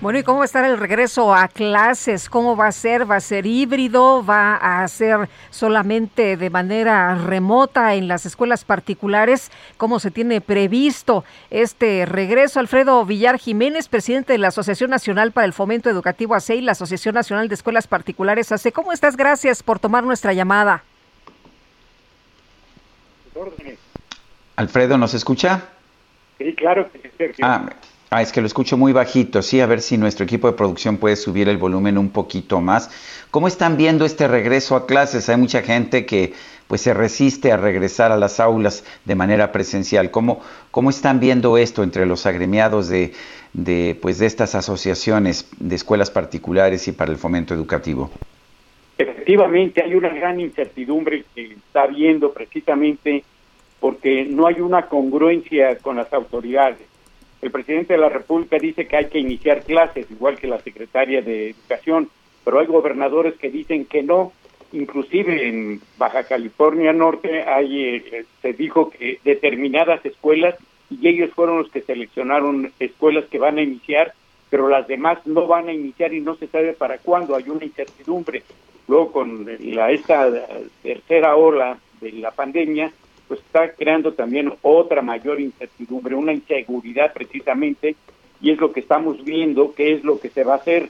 Bueno, ¿y cómo va a estar el regreso a clases? ¿Cómo va a ser? ¿Va a ser híbrido? ¿Va a ser solamente de manera remota en las escuelas particulares? ¿Cómo se tiene previsto este regreso? Alfredo Villar Jiménez, presidente de la Asociación Nacional para el Fomento Educativo ACEI, la Asociación Nacional de Escuelas Particulares ACE. ¿Cómo estás? Gracias por tomar nuestra llamada. Alfredo, ¿nos escucha? Sí, claro que sí. Ah, Ah, es que lo escucho muy bajito, sí, a ver si nuestro equipo de producción puede subir el volumen un poquito más. ¿Cómo están viendo este regreso a clases? Hay mucha gente que pues se resiste a regresar a las aulas de manera presencial. ¿Cómo, cómo están viendo esto entre los agremiados de, de, pues, de estas asociaciones de escuelas particulares y para el fomento educativo? Efectivamente, hay una gran incertidumbre que está viendo precisamente porque no hay una congruencia con las autoridades el presidente de la República dice que hay que iniciar clases, igual que la secretaria de Educación, pero hay gobernadores que dicen que no. Inclusive en Baja California Norte hay, eh, se dijo que determinadas escuelas, y ellos fueron los que seleccionaron escuelas que van a iniciar, pero las demás no van a iniciar y no se sabe para cuándo, hay una incertidumbre. Luego con la, esta tercera ola de la pandemia, pues está creando también otra mayor incertidumbre, una inseguridad precisamente, y es lo que estamos viendo, qué es lo que se va a hacer.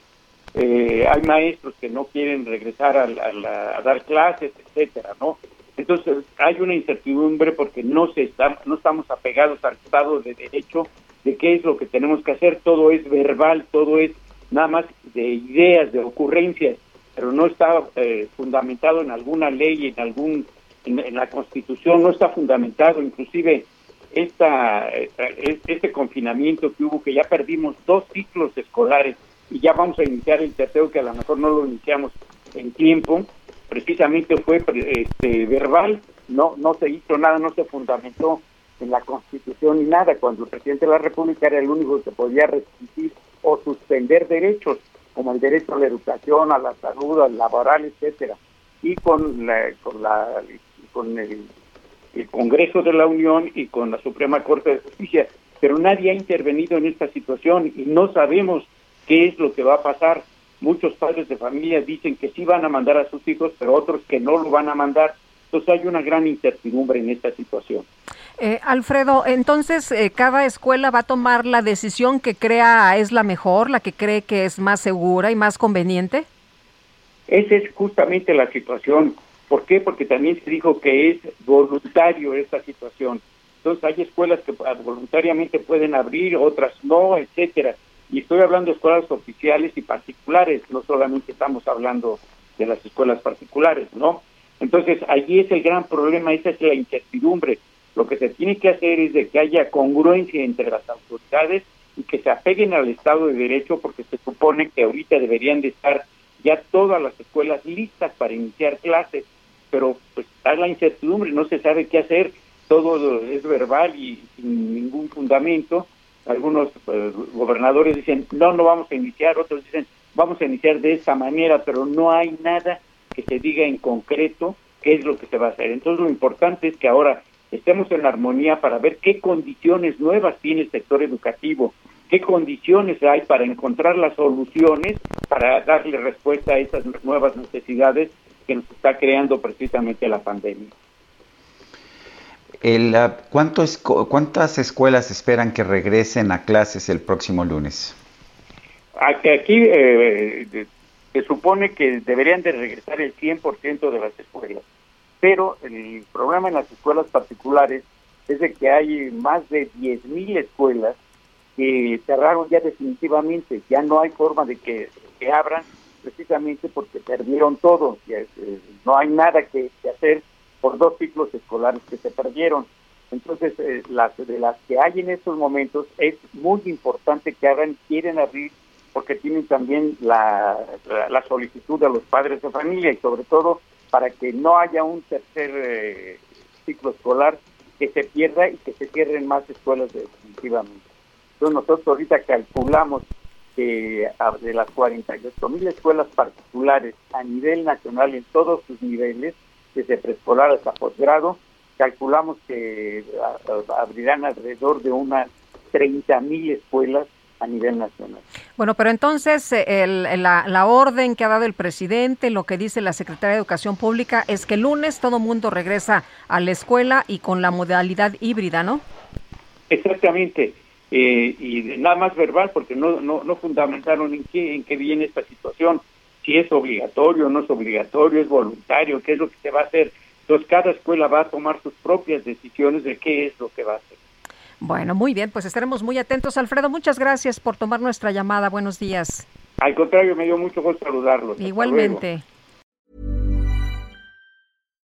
Eh, hay maestros que no quieren regresar a, dar clases, etcétera, ¿no? Entonces hay una incertidumbre porque no se está, no estamos apegados al Estado de Derecho de qué es lo que tenemos que hacer. Todo es verbal, todo es nada más de ideas, de ocurrencias, pero no está eh, fundamentado en alguna ley, en algún en, la Constitución no está fundamentado, inclusive esta, este confinamiento que hubo, que ya perdimos dos ciclos escolares y ya vamos a iniciar el tercero, que a lo mejor no lo iniciamos en tiempo, precisamente fue este, verbal, no, no se hizo nada, no se fundamentó en la Constitución ni nada, cuando el presidente de la República era el único que podía restringir o suspender derechos, como el derecho a la educación, a la salud, al laboral, etcétera. Y con la, con la con el, Congreso de la Unión y con la Suprema Corte de Justicia, pero nadie ha intervenido en esta situación y no sabemos qué es lo que va a pasar. Muchos padres de familia dicen que sí van a mandar a sus hijos, pero otros que no lo van a mandar. Entonces hay una gran incertidumbre en esta situación. Eh, Alfredo, entonces eh, cada escuela va a tomar la decisión que crea es la mejor, la que cree que es más segura y más conveniente. Esa es justamente la situación. ¿Por qué? Porque también se dijo que es voluntario esta situación. Entonces hay escuelas que voluntariamente pueden abrir, otras no, etcétera. Y estoy hablando de escuelas oficiales y particulares, no solamente estamos hablando de las escuelas particulares, ¿no? Entonces, allí es el gran problema, esa es la incertidumbre. Lo que se tiene que hacer es de que haya congruencia entre las autoridades y que se apeguen al Estado de Derecho, porque se supone que ahorita deberían de estar ya todas las escuelas listas para iniciar clases pero pues está la incertidumbre, no se sabe qué hacer, todo es verbal y sin ningún fundamento. Algunos pues, gobernadores dicen, no, no vamos a iniciar, otros dicen, vamos a iniciar de esta manera, pero no hay nada que se diga en concreto qué es lo que se va a hacer. Entonces lo importante es que ahora estemos en armonía para ver qué condiciones nuevas tiene el sector educativo, qué condiciones hay para encontrar las soluciones para darle respuesta a esas nuevas necesidades que nos está creando precisamente la pandemia. El, ah, ¿Cuántas escuelas esperan que regresen a clases el próximo lunes? Aquí, aquí eh, se supone que deberían de regresar el 100% de las escuelas, pero el problema en las escuelas particulares es de que hay más de 10.000 escuelas que cerraron ya definitivamente, ya no hay forma de que, que abran precisamente porque perdieron todo. Eh, no hay nada que, hacer por dos ciclos escolares que se perdieron. Entonces, eh, las de las que hay en estos momentos es muy importante que hagan, quieren abrir, porque tienen también la, la, solicitud de los padres de familia y sobre todo para que no haya un tercer eh, ciclo escolar que se pierda y que se cierren más escuelas definitivamente. Entonces nosotros ahorita calculamos que de las 48 mil escuelas particulares a nivel nacional en todos sus niveles, desde preescolar hasta posgrado, calculamos que abrirán alrededor de unas 30 mil escuelas a nivel nacional. Bueno, pero entonces eh, la, la, orden que ha dado el presidente, lo que dice la Secretaría de Educación Pública, es que el lunes todo mundo regresa a la escuela y con la modalidad híbrida, ¿no? Exactamente. Eh, y nada más verbal, porque no, no, no fundamentaron en qué, en qué viene esta situación, si es obligatorio no es obligatorio, es voluntario, qué es lo que se va a hacer. Entonces cada escuela va a tomar sus propias decisiones de qué es lo que va a hacer. Bueno, muy bien, pues estaremos muy atentos. Alfredo, muchas gracias por tomar nuestra llamada. Buenos días. Al contrario, me dio mucho gusto saludarlos. Igualmente.